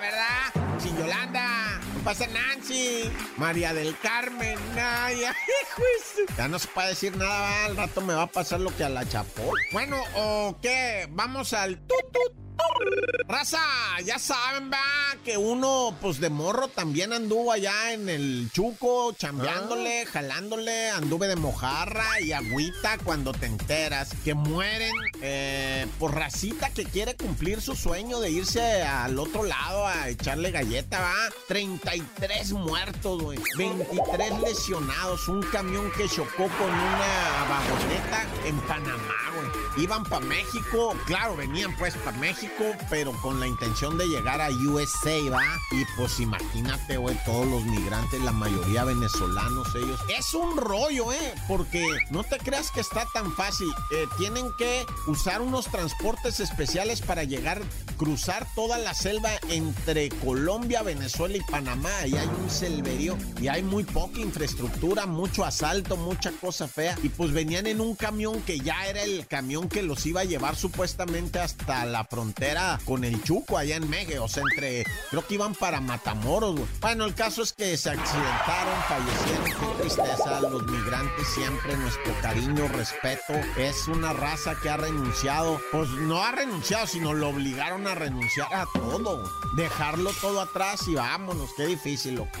¿verdad? Si Yolanda, pasa Nancy, María del Carmen, ay, hijo Ya no se puede decir nada, al rato me va a pasar lo que a la chapó. Bueno, ¿o qué? Vamos al tutut. Raza, ya saben, va, que uno, pues de morro también anduvo allá en el chuco, chambeándole, ah. jalándole, anduve de mojarra y agüita cuando te enteras que mueren eh, por racita que quiere cumplir su sueño de irse al otro lado a echarle galleta, va. 33 muertos, güey. 23 lesionados, un camión que chocó con una vagoneta en Panamá, güey. Iban para México, claro, venían pues para México pero con la intención de llegar a USA, ¿va? Y pues imagínate, güey, todos los migrantes, la mayoría venezolanos, ellos. Es un rollo, ¿eh? Porque no te creas que está tan fácil. Eh, tienen que usar unos transportes especiales para llegar, cruzar toda la selva entre Colombia, Venezuela y Panamá. Y hay un selverío y hay muy poca infraestructura, mucho asalto, mucha cosa fea. Y pues venían en un camión que ya era el camión que los iba a llevar supuestamente hasta la frontera con el Chuco allá en Megue, o sea, entre, creo que iban para Matamoros, güey. Bueno, el caso es que se accidentaron, fallecieron, qué tristeza, los migrantes siempre, nuestro cariño, respeto, es una raza que ha renunciado, pues no ha renunciado, sino lo obligaron a renunciar a todo, dejarlo todo atrás y vámonos, qué difícil, loco.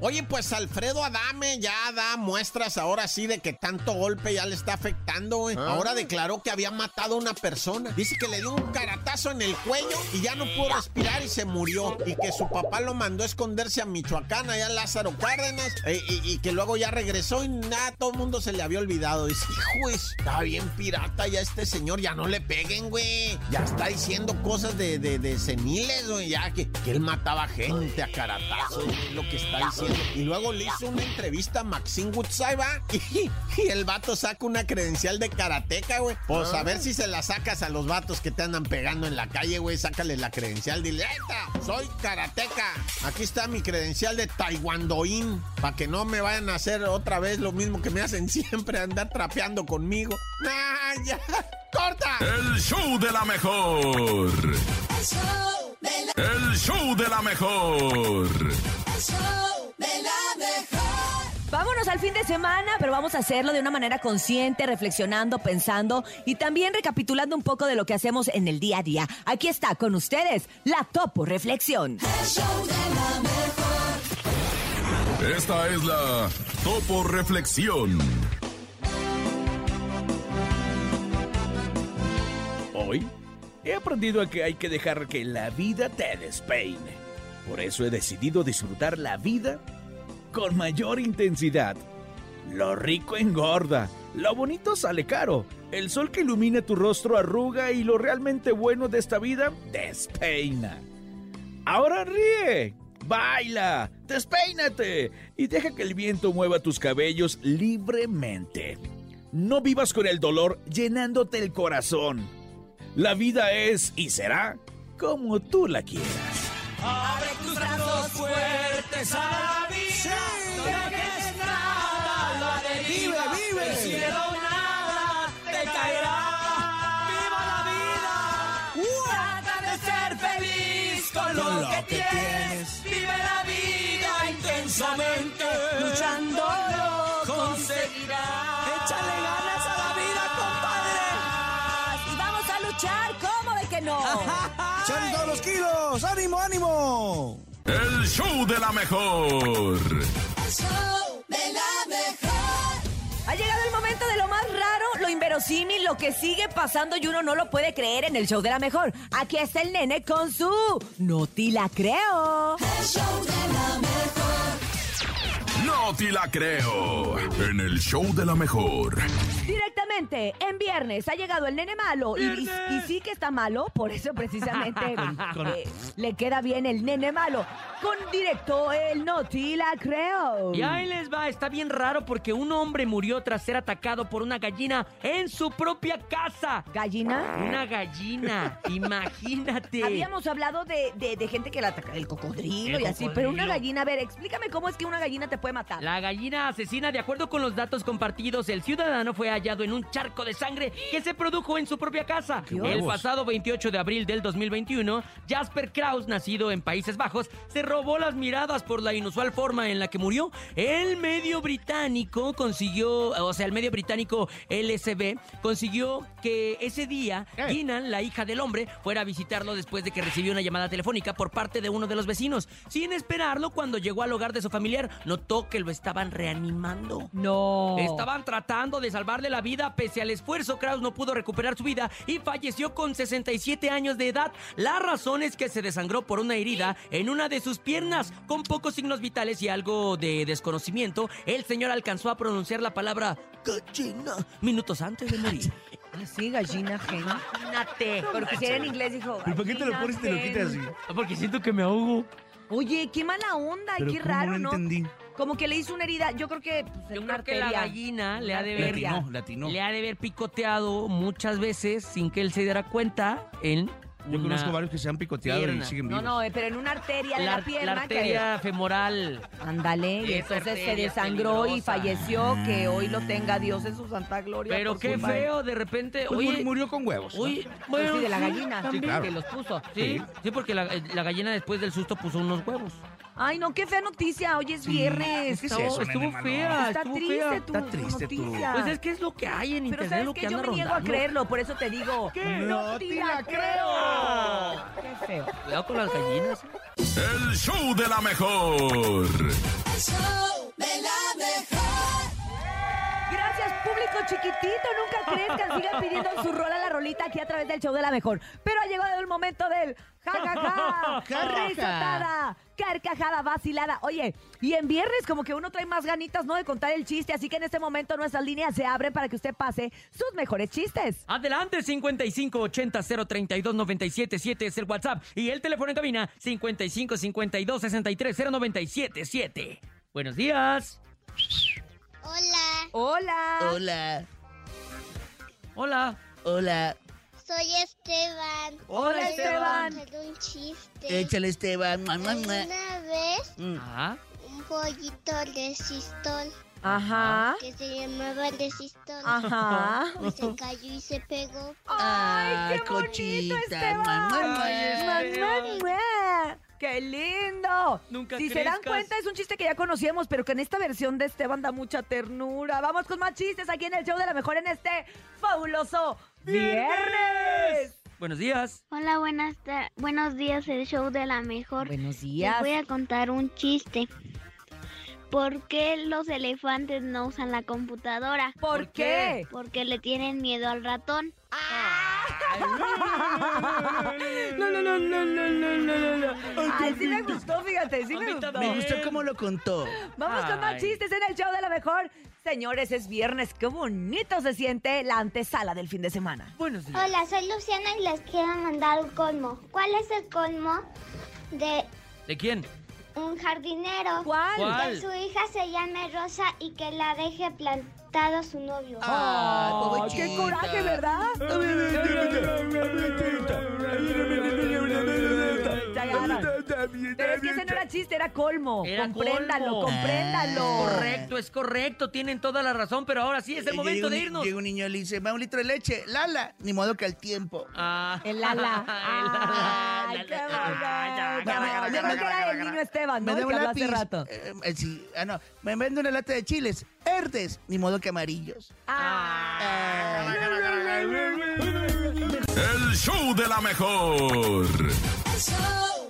Oye, pues Alfredo Adame ya da muestras ahora sí de que tanto golpe ya le está afectando, güey. Ah. Ahora declaró que había matado a una persona. Dice que le dio un caratazo en el cuello y ya no pudo respirar y se murió. Y que su papá lo mandó a esconderse a Michoacán, allá en Lázaro Cárdenas. Eh, y, que luego ya regresó y nada, todo el mundo se le había olvidado. Dice, hijo, está bien pirata ya este señor, ya no le peguen, güey. Ya está diciendo cosas de, de, de seniles, güey. Ya que, que él mataba gente a caratazos, lo que está diciendo. Y luego le hizo una entrevista a Maxine Woodside, y, y, el vato saca una credencial de karateca, güey. Pues a ver si se la sacas a los vatos que te andan pegando en la calle, güey. Sácale la credencial, dile, ¡Esta! Soy karateca. Aquí está mi credencial de taekwondoín. Para que no me vayan a hacer otra vez lo mismo que me hacen siempre, andar trapeando conmigo. ¡Ah, ya! ¡Corta! El show de la mejor. El show de la, el show de la mejor. Vámonos al fin de semana, pero vamos a hacerlo de una manera consciente, reflexionando, pensando y también recapitulando un poco de lo que hacemos en el día a día. Aquí está con ustedes la Topo Reflexión. Esta es la Topo Reflexión. Hoy he aprendido a que hay que dejar que la vida te despeine. Por eso he decidido disfrutar la vida con mayor intensidad. Lo rico engorda, lo bonito sale caro, el sol que ilumina tu rostro arruga y lo realmente bueno de esta vida despeina. Ahora ríe, baila, despeínate y deja que el viento mueva tus cabellos libremente. No vivas con el dolor llenándote el corazón. La vida es y será como tú la quieras. Abre tus brazos fuertes vida. No dejes nada, deriva. Vive, vive. El cielo nada te caerá. Viva la vida. Trata de ser feliz con, lo, que, tienes. Vive la vida intensamente. Luchando lo conseguirás. Échale ganas a la vida, compadre. Y vamos a luchar, ¿cómo de que no? ¡Echan todos los kilos! ¡Ánimo, ánimo! El show de la mejor. El show de la mejor. Ha llegado el momento de lo más raro, lo inverosímil, lo que sigue pasando y uno no lo puede creer en el show de la mejor. Aquí está el nene con su No te la creo. El show de la mejor. No te la creo. En el show de la mejor. Directamente, en viernes ha llegado el nene malo. Y, sí que está malo, por eso precisamente eh, le queda bien el nene malo. Con directo el no te la creo. Y ahí les va, está bien raro porque un hombre murió tras ser atacado por una gallina en su propia casa. ¿Gallina? Una gallina, imagínate. Habíamos hablado de, gente que la ataca, el cocodrilo y así, pero una gallina, a ver, explícame cómo es que una gallina te puede matar. La gallina asesina, de acuerdo con los datos compartidos, el ciudadano fue hallado en en charco de sangre que se produjo en su propia casa. El pasado 28 de abril del 2021, Jasper Kraus, nacido en Países Bajos, se robó las miradas por la inusual forma en la que murió. El medio británico consiguió, o sea, el medio británico LSB consiguió que ese día ¿Qué? Ginan, la hija del hombre, fuera a visitarlo después de que recibió una llamada telefónica por parte de uno de los vecinos. Sin esperarlo, cuando llegó al hogar de su familiar, notó que lo estaban reanimando. No. Estaban tratando de salvarle la vida pese al esfuerzo. Kraus no pudo recuperar su vida y falleció con 67 años de edad. La razón es que se desangró por una herida en una de sus piernas. Con pocos signos vitales y algo de desconocimiento, el señor alcanzó a pronunciar la palabra gallina minutos antes de morir. Así, gallina gen. Imagínate. Porque si era en inglés dijo. ¿Y por qué te lo pones y te lo quitas así? Porque siento que me ahogo. Oye, qué mala onda, Pero qué ¿cómo raro, no ¿no? entendí? Como que le hizo una herida. Yo creo que. Pues, en Yo una creo que la arteria. gallina le ha de ver. Le ha de haber picoteado muchas veces sin que él se diera cuenta en Yo una conozco varios que se han picoteado pierna. y siguen No, vivos. no, eh, pero en una arteria de la, la, pierna. la arteria femoral. Que, ándale, y Esa entonces se arteria desangró y peligrosa. falleció. Que hoy lo tenga Dios en su santa gloria. Pero por qué feo, de repente. Pues oye, murió, con huevos. ¿no? oye, Pues bueno, sí, de la sí, gallina. también. claro. Que los puso. Sí, sí, porque la, eh, la gallina después del susto puso unos huevos. Ay, no, qué fea noticia. Hoy es viernes. ¿qué es Estuvo, eso, estuvo nene malo? fea, Está estuvo triste fea. tu, Está triste tu- noticia. Pues es que es lo que hay en Pero internet, sabes lo que que yo me niego a creerlo, por eso te digo. No te la creo. Qué feo. Cuidado con las gallinas. El show de la mejor. Público chiquitito. Nunca crezcan. Sigan pidiendo su rola la rolita aquí a través del show de la mejor. Pero ha llegado el momento del jajaja. Risotada. Carcajada vacilada. Oye, y en viernes como que uno trae más ganitas, ¿no? De contar el chiste. Así que en este momento nuestras líneas se abren para que usted pase sus mejores chistes. Adelante, 5580-032-977 es el WhatsApp. Y el teléfono en cabina, 5552-630977. Buenos días. Hola, Hola. Hola, Hola. hola. soy Esteban. Hola, Esteban. un chiste. Échale, Esteban. Una vez Ajá. un pollito resistol Ajá. que se llamaba resistol Ajá. pues se cayó y se pegó. ¡Ay, qué bonito, cochita. Esteban! Ay, ¡Mua, mua, mua! ¡Qué lindo! Nunca si se dan cuenta, es un chiste que ya conocíamos, pero que en esta versión de Esteban da mucha ternura. Vamos con más chistes aquí en el show de la mejor en este fabuloso viernes. Buenos días. Hola, buenas buenos días, el show de la mejor. Buenos Les días. voy a contar un chiste. ¿Por qué los elefantes no usan la computadora? ¿Por qué? Porque le tienen miedo al ratón. No, no, no, no, no, no, no, no. Ay, sí me gustó, fíjate, sí me gustó. Me gustó cómo lo contó. Vamos con más chistes en el show de la mejor. Señores, es viernes, qué bonito se siente la antesala del fin de semana. Buenos días. Hola, soy Luciana y les quiero mandar un colmo. ¿Cuál es el colmo de ¿De quién? un jardinero? ¿Cuál? ¿Cuál? Que su hija se llame Rosa y que la deje plantado su novio. ¡Oh, qué coraje, ¿verdad? Pero es que ese no era chiste, era colmo. Era compréndalo, colmo. compréndalo. Correcto, es correcto. Tienen toda la razón, pero ahora sí es el momento un de irnos. Llega un niño y le dice, va un litro de leche. Lala, ni modo que al tiempo. Ah. El ala. El ala. Ay, qué Ah, ya, bonito. ya, ya, Yo ya, creo ya, que era el niño Esteban, ¿no? Me El que habló hace rato. Eh, eh, sí, ah, no. Me vende una lata de chiles. Verdes, ni modo que amarillos. Ah. El show de la mejor.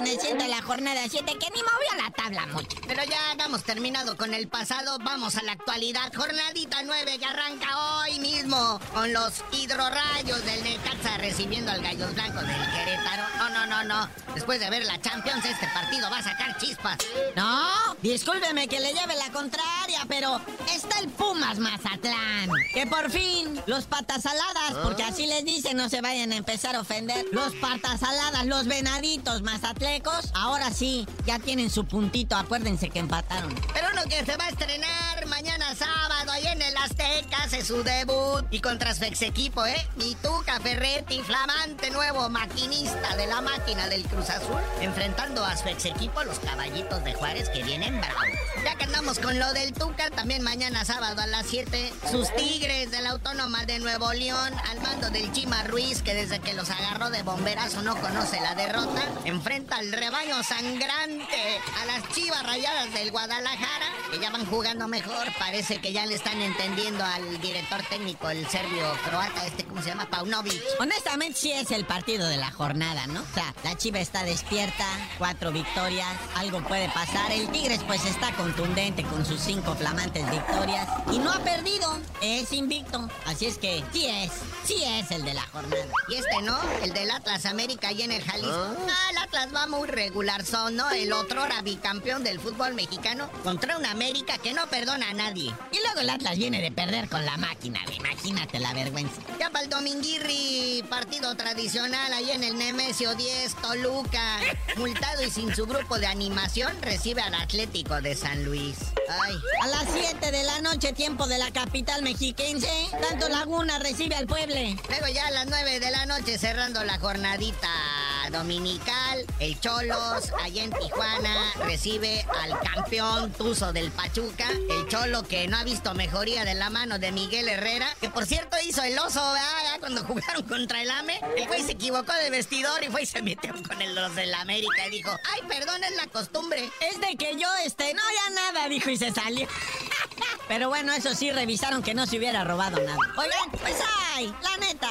perteneciente a la jornada 7, que ni movió la tabla mucho. Pero ya vamos terminado con el pasado, vamos a la actualidad. Jornadita 9 que arranca hoy mismo con los hidrorrayos del Necaxa recibiendo al Gallos Blancos del Querétaro. No, no, no, no. Después de ver la Champions, este partido va a sacar chispas. No, discúlpeme que le lleve la contraria, pero está el Puma Chivas Mazatlán. Que por fin los patas saladas, porque así les dicen, no se vayan a empezar a ofender. Los patas saladas, los venaditos ahora sí, ya tienen su puntito. Acuérdense que empataron. Pero uno que se va a estrenar mañana sábado ahí en el Azteca, hace su debut. Y contra su ex equipo, ¿eh? Mituca Ferretti, flamante nuevo maquinista de la máquina del Cruz Azul, enfrentando a su ex equipo, los caballitos de Juárez, que vienen bravos. Ya que andamos con lo del Tuca, también mañana sábado a las 7, sus Tigres de la Autónoma de Nuevo León, al mando del Chima Ruiz, que desde que los agarró de bomberazo no conoce la derrota, enfrenta al rebaño sangrante, a las chivas rayadas del Guadalajara, que ya van jugando mejor, parece que ya le están entendiendo al director técnico, el serbio croata, este, ¿cómo se llama? Paunovic. Honestamente sí es el partido de la jornada, ¿no? O sea, la chiva está despierta, cuatro victorias, algo puede pasar, el Tigres pues está contundente con sus cinco flamantes victorias y no ha perdido, es invicto, así es que sí es, sí es el de la jornada. Y este no, el del Atlas América y en el Jalisco. Ah, el Atlas va muy regular, son, ¿no? El otro era bicampeón del fútbol mexicano contra un América que no perdona a nadie. Y luego el Atlas viene de perder con la máquina, imagínate la vergüenza. Ya para el Dominguirri, partido tradicional ahí en el Nemesio 10, Toluca, multado y sin su grupo de animación, recibe al Atlético de San Luis. Ay. A las 7 de la noche, tiempo de la capital mexiquense, tanto Laguna recibe al Pueble. Luego ya a las 9 de la noche, cerrando la jornadita dominical, el Cholos, allá en Tijuana, recibe al campeón Tuzo del Pachuca, el Cholo que no ha visto mejoría de la mano de Miguel Herrera, que por cierto hizo el oso, ¿verdad? Cuando jugaron contra el AME, el güey se equivocó de vestidor y fue y se metió con el los del América y dijo, ay, perdón, es la costumbre. Es de que yo, este, no, ya nada, dijo y se salió. Pero bueno, eso sí, revisaron que no se hubiera robado nada. Oigan, pues ay, la neta,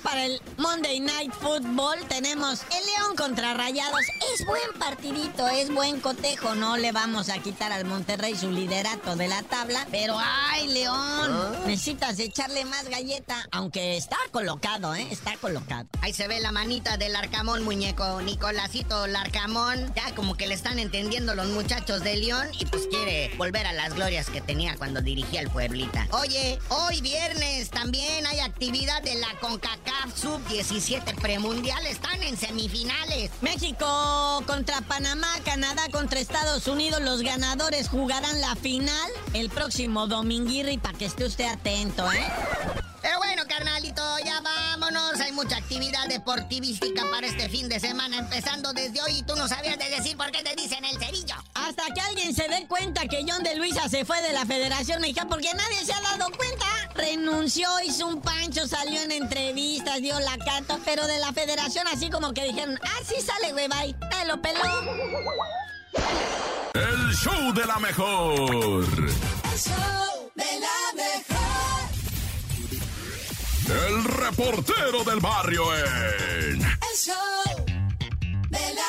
para el Monday Night Football tenemos el León contra Rayados. Es buen partidito, es buen cotejo. No le vamos a quitar al Monterrey su liderato de la tabla. Pero ay, León, necesitas echarle más galleta. Aunque está colocado, ¿eh? Está colocado. Ahí se ve la manita del Arcamón, muñeco. Nicolásito Larcamón. Ya como que le están entendiendo los muchachos de León. Y pues quiere volver a las glorias que tenía cuando dirigía el Pueblita. Oye, hoy viernes también hay actividad de la CONCACAF Sub-17 premundial. Están en semifinales. México contra Panamá, Canadá contra Estados Unidos. Los ganadores jugarán la final el próximo dominguirri para que esté usted atento, ¿eh? Pero bueno, carnalito, ya vámonos. Hay mucha actividad deportivística para este fin de semana, empezando desde hoy. Y tú no sabías de decir por qué te dicen el cerillo. Hasta que alguien se dé cuenta que John de Luisa se fue de la Federación Mexicana, porque nadie se ha dado cuenta. Renunció, hizo un pancho, salió en entrevistas, dio la carta, pero de la Federación así como que dijeron, ah, sí sale, güey, bye. Te lo peló. El show de la mejor. El show de la mejor. El reportero del barrio en. El show de la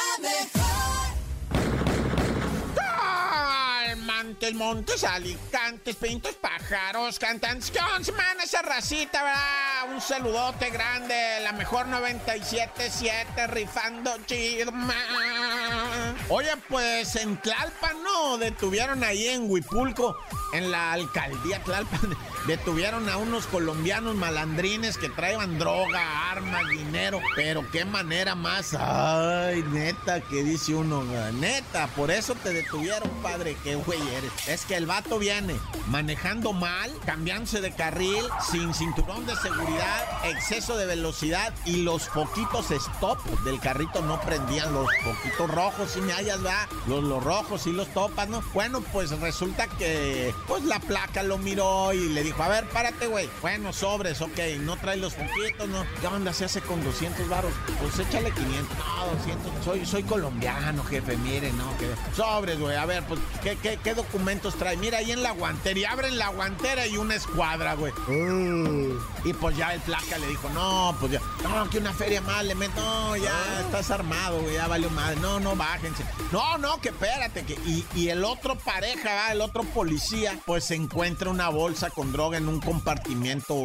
Montes, montes, alicantes, pintos, pájaros, cantantes. ¿Qué semana esa racita, verdad? Un saludote grande, la mejor 97.7, rifando chido, man. Oye, pues en Tlalpan, ¿no? Detuvieron ahí en Huipulco, en la alcaldía Tlalpan, detuvieron a unos colombianos malandrines que traían droga, armas, dinero. Pero qué manera más. Ay, neta, que dice uno, neta, por eso te detuvieron, padre, qué güey eres. Es que el vato viene manejando mal, cambiándose de carril, sin cinturón de seguridad, exceso de velocidad y los poquitos stop del carrito no prendían los poquitos rojos, si me hallas, va, los, los rojos y los topas, ¿no? Bueno, pues resulta que, pues la placa lo miró y le dijo, a ver, párate, güey. Bueno, sobres, ok, no trae los poquitos, ¿no? ¿Qué onda se hace con 200 baros? Pues échale 500, no, 200, soy, soy colombiano, jefe, mire, no, que sobres, güey, a ver, pues, ¿qué, qué, qué documentos trae? Mira, ahí en la guantería, abren la guantera y una escuadra, güey. Uh. Y pues ya el placa le dijo, no, pues ya, no, que una feria más le meto, no, ya estás armado, güey, ya valió madre, no, no, bájense. No, no, que espérate, que y, y el otro pareja, ¿va? el otro policía, pues se encuentra una bolsa con droga en un compartimiento,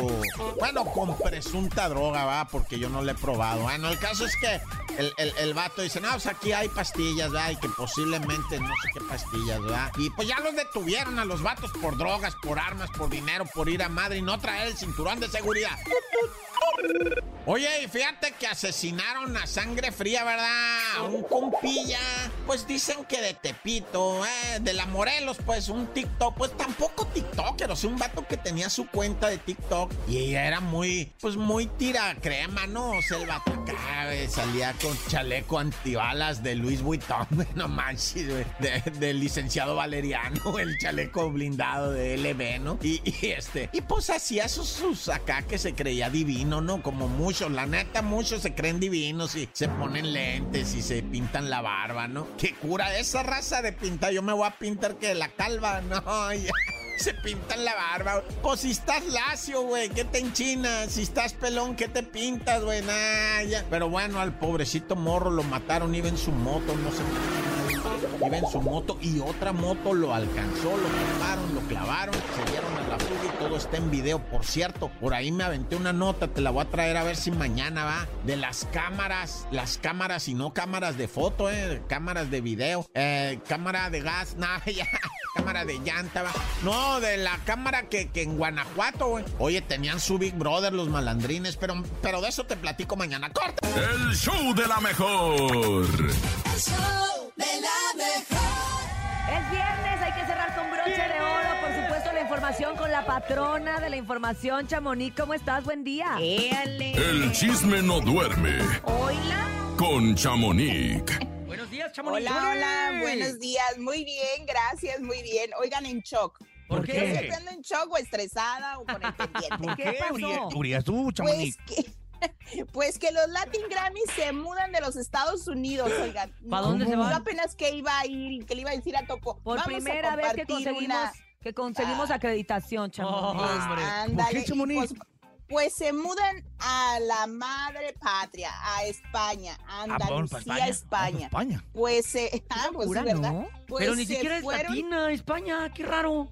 bueno, con presunta droga, va, porque yo no la he probado. Bueno, el caso es que el, el, el vato dice, no, pues aquí hay pastillas, ¿verdad? Y que posiblemente no sé qué pastillas, ¿verdad? Y pues ya los detuvieron a los vatos por drogas, por armas, por dinero, por ir a madre y no traer el cinturón de seguridad. Oye, y fíjate que asesinaron a sangre fría, ¿verdad? A un compilla. Pues dicen que de Tepito, eh, de la Morelos, pues un TikTok. Pues tampoco TikToker, o sea, un vato que tenía su cuenta de TikTok. Y era muy, pues muy tira crema, ¿no? O sea, el vato acá, salía con chaleco antibalas de Luis Vuitton, no manches, güey. De- Del licenciado Valeriano, el chaleco blindado de LB, ¿no? Y, este, y pues hacía sus, acá que se creía divino, ¿no? Como muchos, la neta, muchos se creen divinos y se ponen lentes y se pintan la barba, ¿no? Qué cura esa raza de pintar. Yo me voy a pintar que la calva, no. Se pintan la barba. Pues si estás lacio, güey, ¿qué te enchinas? Si estás pelón, ¿qué te pintas, güey? Nah. Pero bueno, al pobrecito morro lo mataron, iba en su moto, no sé. Iba en su moto y otra moto lo alcanzó, lo clavaron, lo clavaron, se dieron a la fuga y todo está en video. Por cierto, por ahí me aventé una nota, te la voy a traer a ver si mañana va, de las cámaras, las cámaras y no cámaras de foto, eh, cámaras de video, eh, cámara de gas, nada, ya. Cámara de llanta, va. No, de la cámara que, que en Guanajuato, güey. Oye, tenían su Big Brother los malandrines, pero, pero de eso te platico mañana. ¡Corta! El show de la mejor. Es viernes, hay que cerrar con broche de oro. Por supuesto, la información con la patrona de la información, Chamonix. ¿Cómo estás? Buen día. El chisme no duerme Hola. con Chamonix. Chamonix. Hola, hola, buenos días. Muy bien, gracias, muy bien. Oigan, en shock. ¿Por Yo qué? siempre ando en shock o estresada o con el pendiente. ¿Qué pasó? Urias, tú, Pues chamonix. que, pues que los Latin Grammys se mudan de los Estados Unidos, oigan. ¿Pa dónde se Yo van? apenas que iba a ir, que le iba a decir a Topo. Por vamos a primera vez que compartir conseguimos, una- que conseguimos Ah. acreditación, Chamonix. Oh, Pues, ándale, ¿Por qué, Chamonix? Pues, pues se mudan a la madre patria, a España, Ah, Andalucía, España. España. Vamos pa' España. Pues, eh, ah, pues locura, ¿verdad? ¿no? Pues Pero ni siquiera es fueron- latina, España, qué raro.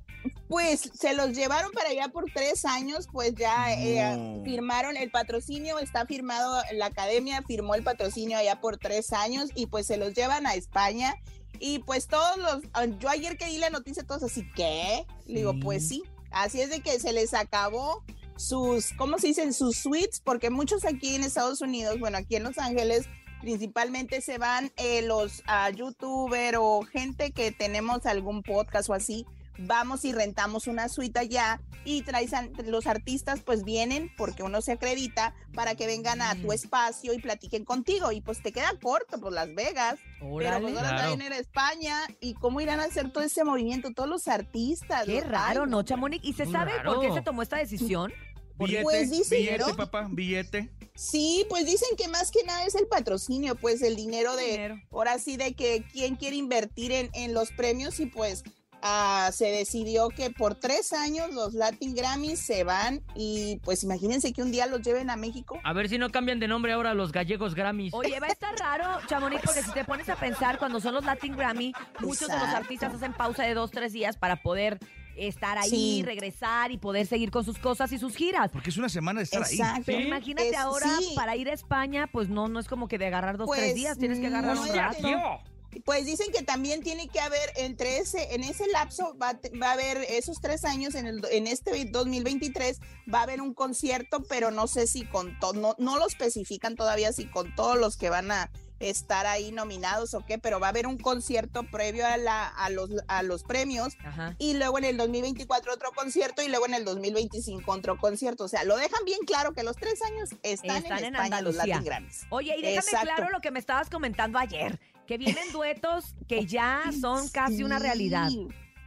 Pues se los llevaron para allá por tres años, pues ya eh, firmaron el patrocinio, está firmado, la academia firmó el patrocinio allá por tres años y pues se los llevan a España. Y pues todos los, ah, yo ayer que di la noticia, todos así, ¿qué? Le digo, Sí. pues sí, así es de que se les acabó sus, ¿cómo se dicen? Sus suites, porque muchos aquí en Estados Unidos, bueno, aquí en Los Ángeles, principalmente se van eh, los youtuber o gente que tenemos algún podcast o así, vamos y rentamos una suite allá y traes a- los artistas pues vienen porque uno se acredita para que vengan a tu espacio y platiquen contigo y pues te queda corto pues Las Vegas pero Órale. pues ahora Claro. a España y cómo irán a hacer todo ese movimiento todos los artistas Qué los- raro, ¿no, Chamonix? ¿Y se sabe por qué raro. se tomó esta decisión? Billete, Pues dice, billete, ¿no? papá, billete. Sí, pues dicen que más que nada es el patrocinio, pues el dinero de, Dinero. ahora sí, de que quién quiere invertir en, en los premios y pues ah, se decidió que por tres años los Latin Grammys se van y pues imagínense que un día los lleven a México. A ver si no cambian de nombre ahora los gallegos Grammys. Oye, va a estar raro, Chamonix, porque si te pones a pensar, cuando son los Latin Grammy, muchos de los artistas hacen pausa de dos, tres días para poder estar ahí, Sí. regresar y poder seguir con sus cosas y sus giras. Porque es una semana de estar ahí. Exacto. Pero Sí. imagínate Es- ahora sí. para ir a España, pues no, no es como que de agarrar dos, tres Pues, días, tienes que agarrar no un rato. que- Pues dicen que también tiene que haber entre ese, en ese lapso va, va a haber esos tres años en, el, en este 2023 va a haber un concierto, pero no sé si con todo, no, no lo especifican todavía si con todos los que van a estar ahí nominados o qué, pero va a haber un concierto previo a, la, a, los, a los premios Ajá. y luego en el 2024 otro concierto y luego en el 2025 otro concierto. O sea, lo dejan bien claro que los tres años están, Están en en España los. Latin Grammys. Oye, y déjame Exacto. claro lo que me estabas comentando ayer, que vienen duetos que ya son casi una realidad.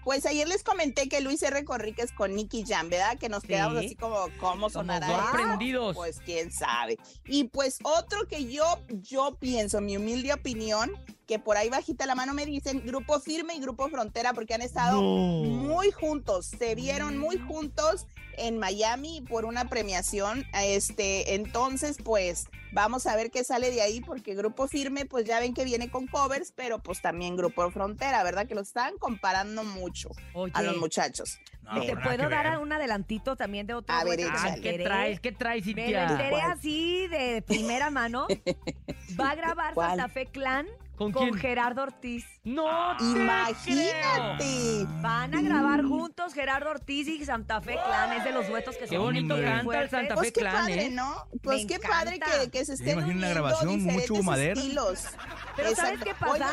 Pues ayer les comenté que Luis R. Conríquez con Nicky Jam, ¿verdad? Que nos quedamos Sí. así como, ¿cómo sonará? sorprendidos. Pues quién sabe. Y pues otro que yo, yo pienso, mi humilde opinión, que por ahí bajita la mano me dicen Grupo Firme y Grupo Frontera porque han estado muy juntos, se vieron muy juntos en Miami por una premiación. Este, entonces, pues vamos a ver qué sale de ahí porque Grupo Firme, pues ya ven que viene con covers, pero pues también Grupo Frontera, ¿verdad? Que lo están comparando mucho a los muchos. ¿Te puedo dar ver. un adelantito también de otro A ver, me échale. ¿Qué enteré? traes? ¿Qué traes, Me lo Cintia? enteré ¿Cuál? así de primera mano. Va a grabar ¿Cuál? Santa Fe Clan ¿Con con, quién? Gerardo Ortiz. No, te Imagínate. Van a grabar juntos Gerardo Ortiz y Santa Fe Clan. Es de los duetos que Qué son bonito canta el. Santa Pues Fe qué Clan, padre, ¿eh? ¿no? Pues Me qué padre encanta. que, que se estén imagino una uniendo grabación, mucho madera. estilos. Pero ¿sabes qué pasa?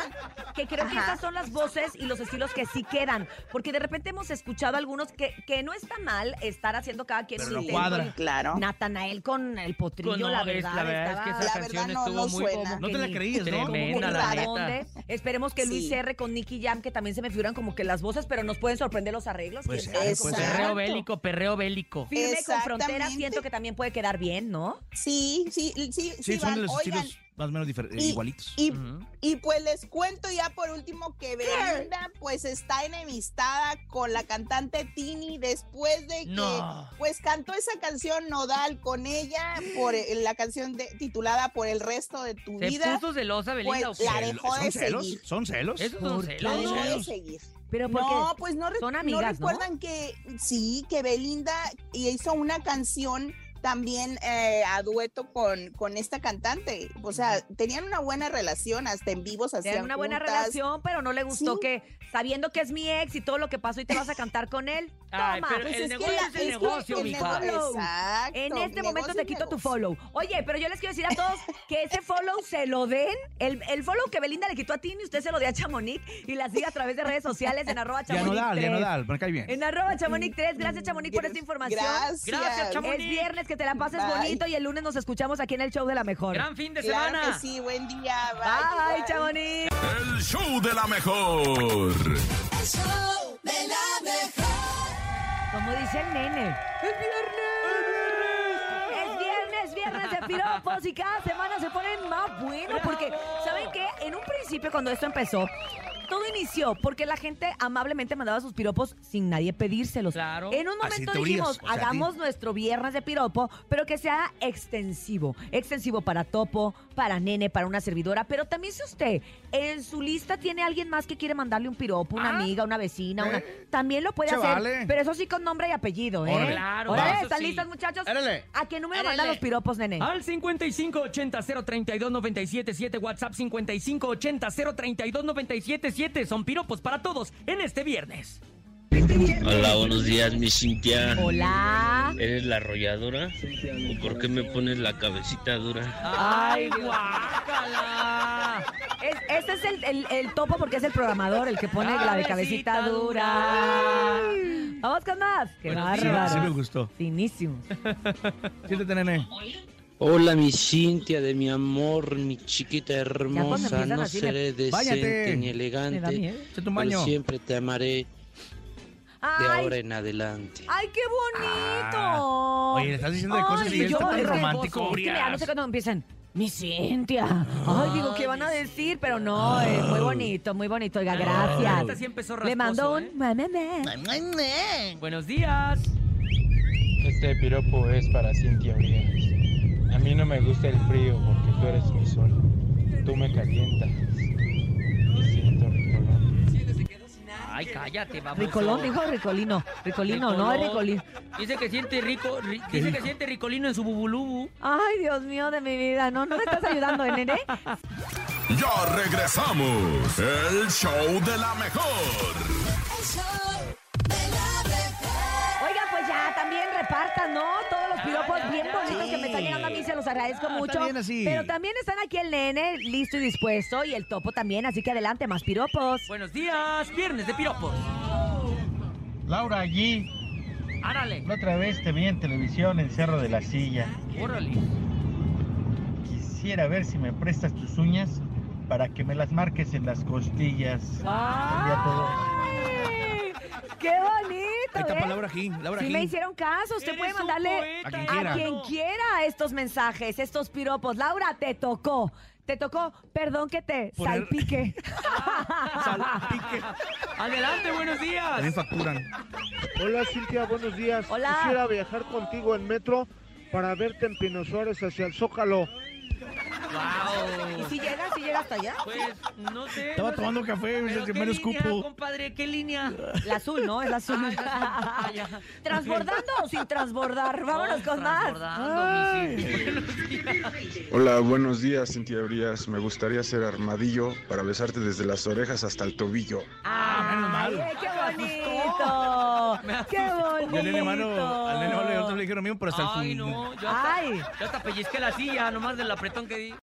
Que creo que esas son las voces y los estilos que sí quedan. Porque de repente hemos escuchado algunos que, que no está mal estar haciendo cada quien Pero su no intento. cuadra. Claro. Natanael con el potrillo, Con- no, la verdad. la verdad es que esa La canción verdad no- estuvo no muy suena. No te la creías, ¿no? Tremenda, la neta. dónde. Esperemos que Luis Sí. R con Nicky Jam, que también se me figuran como que las voces, pero nos pueden sorprender los arreglos. Pues pues. Perreo bélico, perreo bélico. Firme con frontera, siento que también puede quedar bien, ¿no? Sí, sí, sí, sí, Sí, son van. de los Oigan, estilos más o menos difer- y- igualitos. y, pues les cuento ya por último que Belinda pues está enemistada con la cantante Tini después de que No. pues cantó esa canción Nodal con ella por eh, la canción de- titulada Por el resto de tu ¿Se vida. puso celosa Belinda Pues, o qué? la dejó de ¿Son celos? seguir. ¿Son celos? Esos son ¿Por La celos. dejó de celos. seguir. Pero porque No, pues no, re- son no amigas, ¿no? recuerdan que sí, que Belinda hizo una canción también eh, a dueto con, con esta cantante. O sea, tenían una buena relación, hasta en vivos hacían Tienen una buena relación, pero no le gustó Sí. que, sabiendo que es mi ex y todo lo que pasó y te vas a cantar con él, Ay, toma. pero Pues el es que negocio la- es el negocio, el negocio- Exacto, En este momento te quito tu follow. Oye, pero yo les quiero decir a todos que ese follow se lo den. El, el follow que Belinda le quitó a Tini, usted se lo dé a Chamonix y la siga a través de redes sociales en arroba Ya Chamonix no dal, ya 3. no dal, me cae bien. En arroba Chamonix 3. Gracias, Chamonix, por esta información. Gracias. Gracias, Chamonix. Es viernes, que te la pases Bye. bonito y el lunes nos escuchamos aquí en el show de la mejor. Gran fin de Claro semana. que sí, buen día. Bye, bye. Chamonix. El show de la mejor. Como dice el nene. ¡Es viernes! Es viernes, viernes de piropos y cada semana se ponen más buenos porque, ¿saben qué? En un principio cuando esto empezó, todo inició porque la gente amablemente mandaba sus piropos sin nadie pedírselos. Claro. En un momento dijimos, o sea, hagamos nuestro viernes de piropo, pero que sea extensivo. Extensivo para Topo, para Nene, para una servidora. Pero también si usted en su lista tiene alguien más que quiere mandarle un piropo, una Ah. amiga, una vecina, una, Eh, también lo puede hacer. vale. Pero eso sí con nombre y apellido, ¿eh? Órale. Claro, Órale, ¿están sí. listos, muchachos? Órale. ¿A qué número mandan los piropos, nene? Al 5580-032-977, WhatsApp 5580-032-977. Son piropos para todos en este viernes. Hola, buenos días, mi Cintia. Hola. ¿Eres la arrolladora? ¿O por qué me pones la cabecita dura? ¡Ay, guácala! Es- este es el, el- el topo porque es el programador el que pone la de cabecita dura. Vamos con más. Qué Buenos Sí, bárbaro. sí me gustó. Finísimo. Siéntate, nene. Hola, mi Cintia de mi amor, mi chiquita hermosa. No así seré decente ni elegante, miedo. Pero siempre te amaré de Ay, ahora en adelante. ay, qué bonito. Ah. Oye, le estás diciendo de cosas Ay, y yo- está tan es que- romántico. Es que mira, no sé cuándo empiezan. Mi Cintia. Ay, digo, ¿qué van a decir? Pero no, es muy bonito, muy bonito. Oiga, La gracias. neta sí empezó Le mando rasposo, un ¿eh? Buenos días. Este piropo es para Cintia Urias. A mí no me gusta el frío porque tú eres mi sol. Tú me calientas. Me siento ricolón. Ay, cállate, vamos. Ricolón, dijo Ricolino. Ricolino, no es Ricolino. Dice que siente rico, ri- dice que siente ricolino en su bubulú. Ay, Dios mío de mi vida. No, no me estás ayudando, ¿eh, nene? Ya regresamos. El show de la mejor. Oigan, pues ya también repartan, ¿no? Bonitos que me están llegando a mí, se los agradezco Ah, mucho. Pero también están aquí el nene, listo y dispuesto, y el topo también, así que adelante, más piropos. Buenos días, viernes de piropos. Laura, allí. Árale, La otra vez te vi en televisión en Cerro de la Silla. órale. Quisiera ver si me prestas tus uñas para que me las marques en las costillas. ¡Ay! ¡Qué bonito! Ahí está ¿eh? para Laura G. Laura Si G. me hicieron caso, usted Eres puede mandarle poeta, A quien a quiera. quien quiera estos mensajes, estos piropos. Laura, te tocó. te tocó, perdón que te Poner- salpique. Salpique. Adelante, buenos días. También facturan. Hola Cintia, buenos días. Hola. Quisiera viajar contigo en metro para verte en Pino Suárez hacia el Zócalo. ¿Y Wow. si llega, si llega hasta allá? Pues, no sé. Estaba no sé. tomando café, ¿Pero es el qué primer línea, escupo. compadre? ¿Qué línea? La azul, ¿no? Es la azul. Ah, ya. ¿Transbordando o sin transbordar? Vámonos con más. Transbordando, mi Cindy. Buenos días. Hola, buenos días, Cintia. Me gustaría ser armadillo para besarte desde las orejas hasta el tobillo. ¡Ay, menos mal. qué bonito! Me ¡Qué bonito! Y al nene malo, al nene malo y le dijeron lo mismo, pero hasta el Ay, no. Yo hasta, Ay. yo hasta pellizqué la silla, nomás del apretón que di.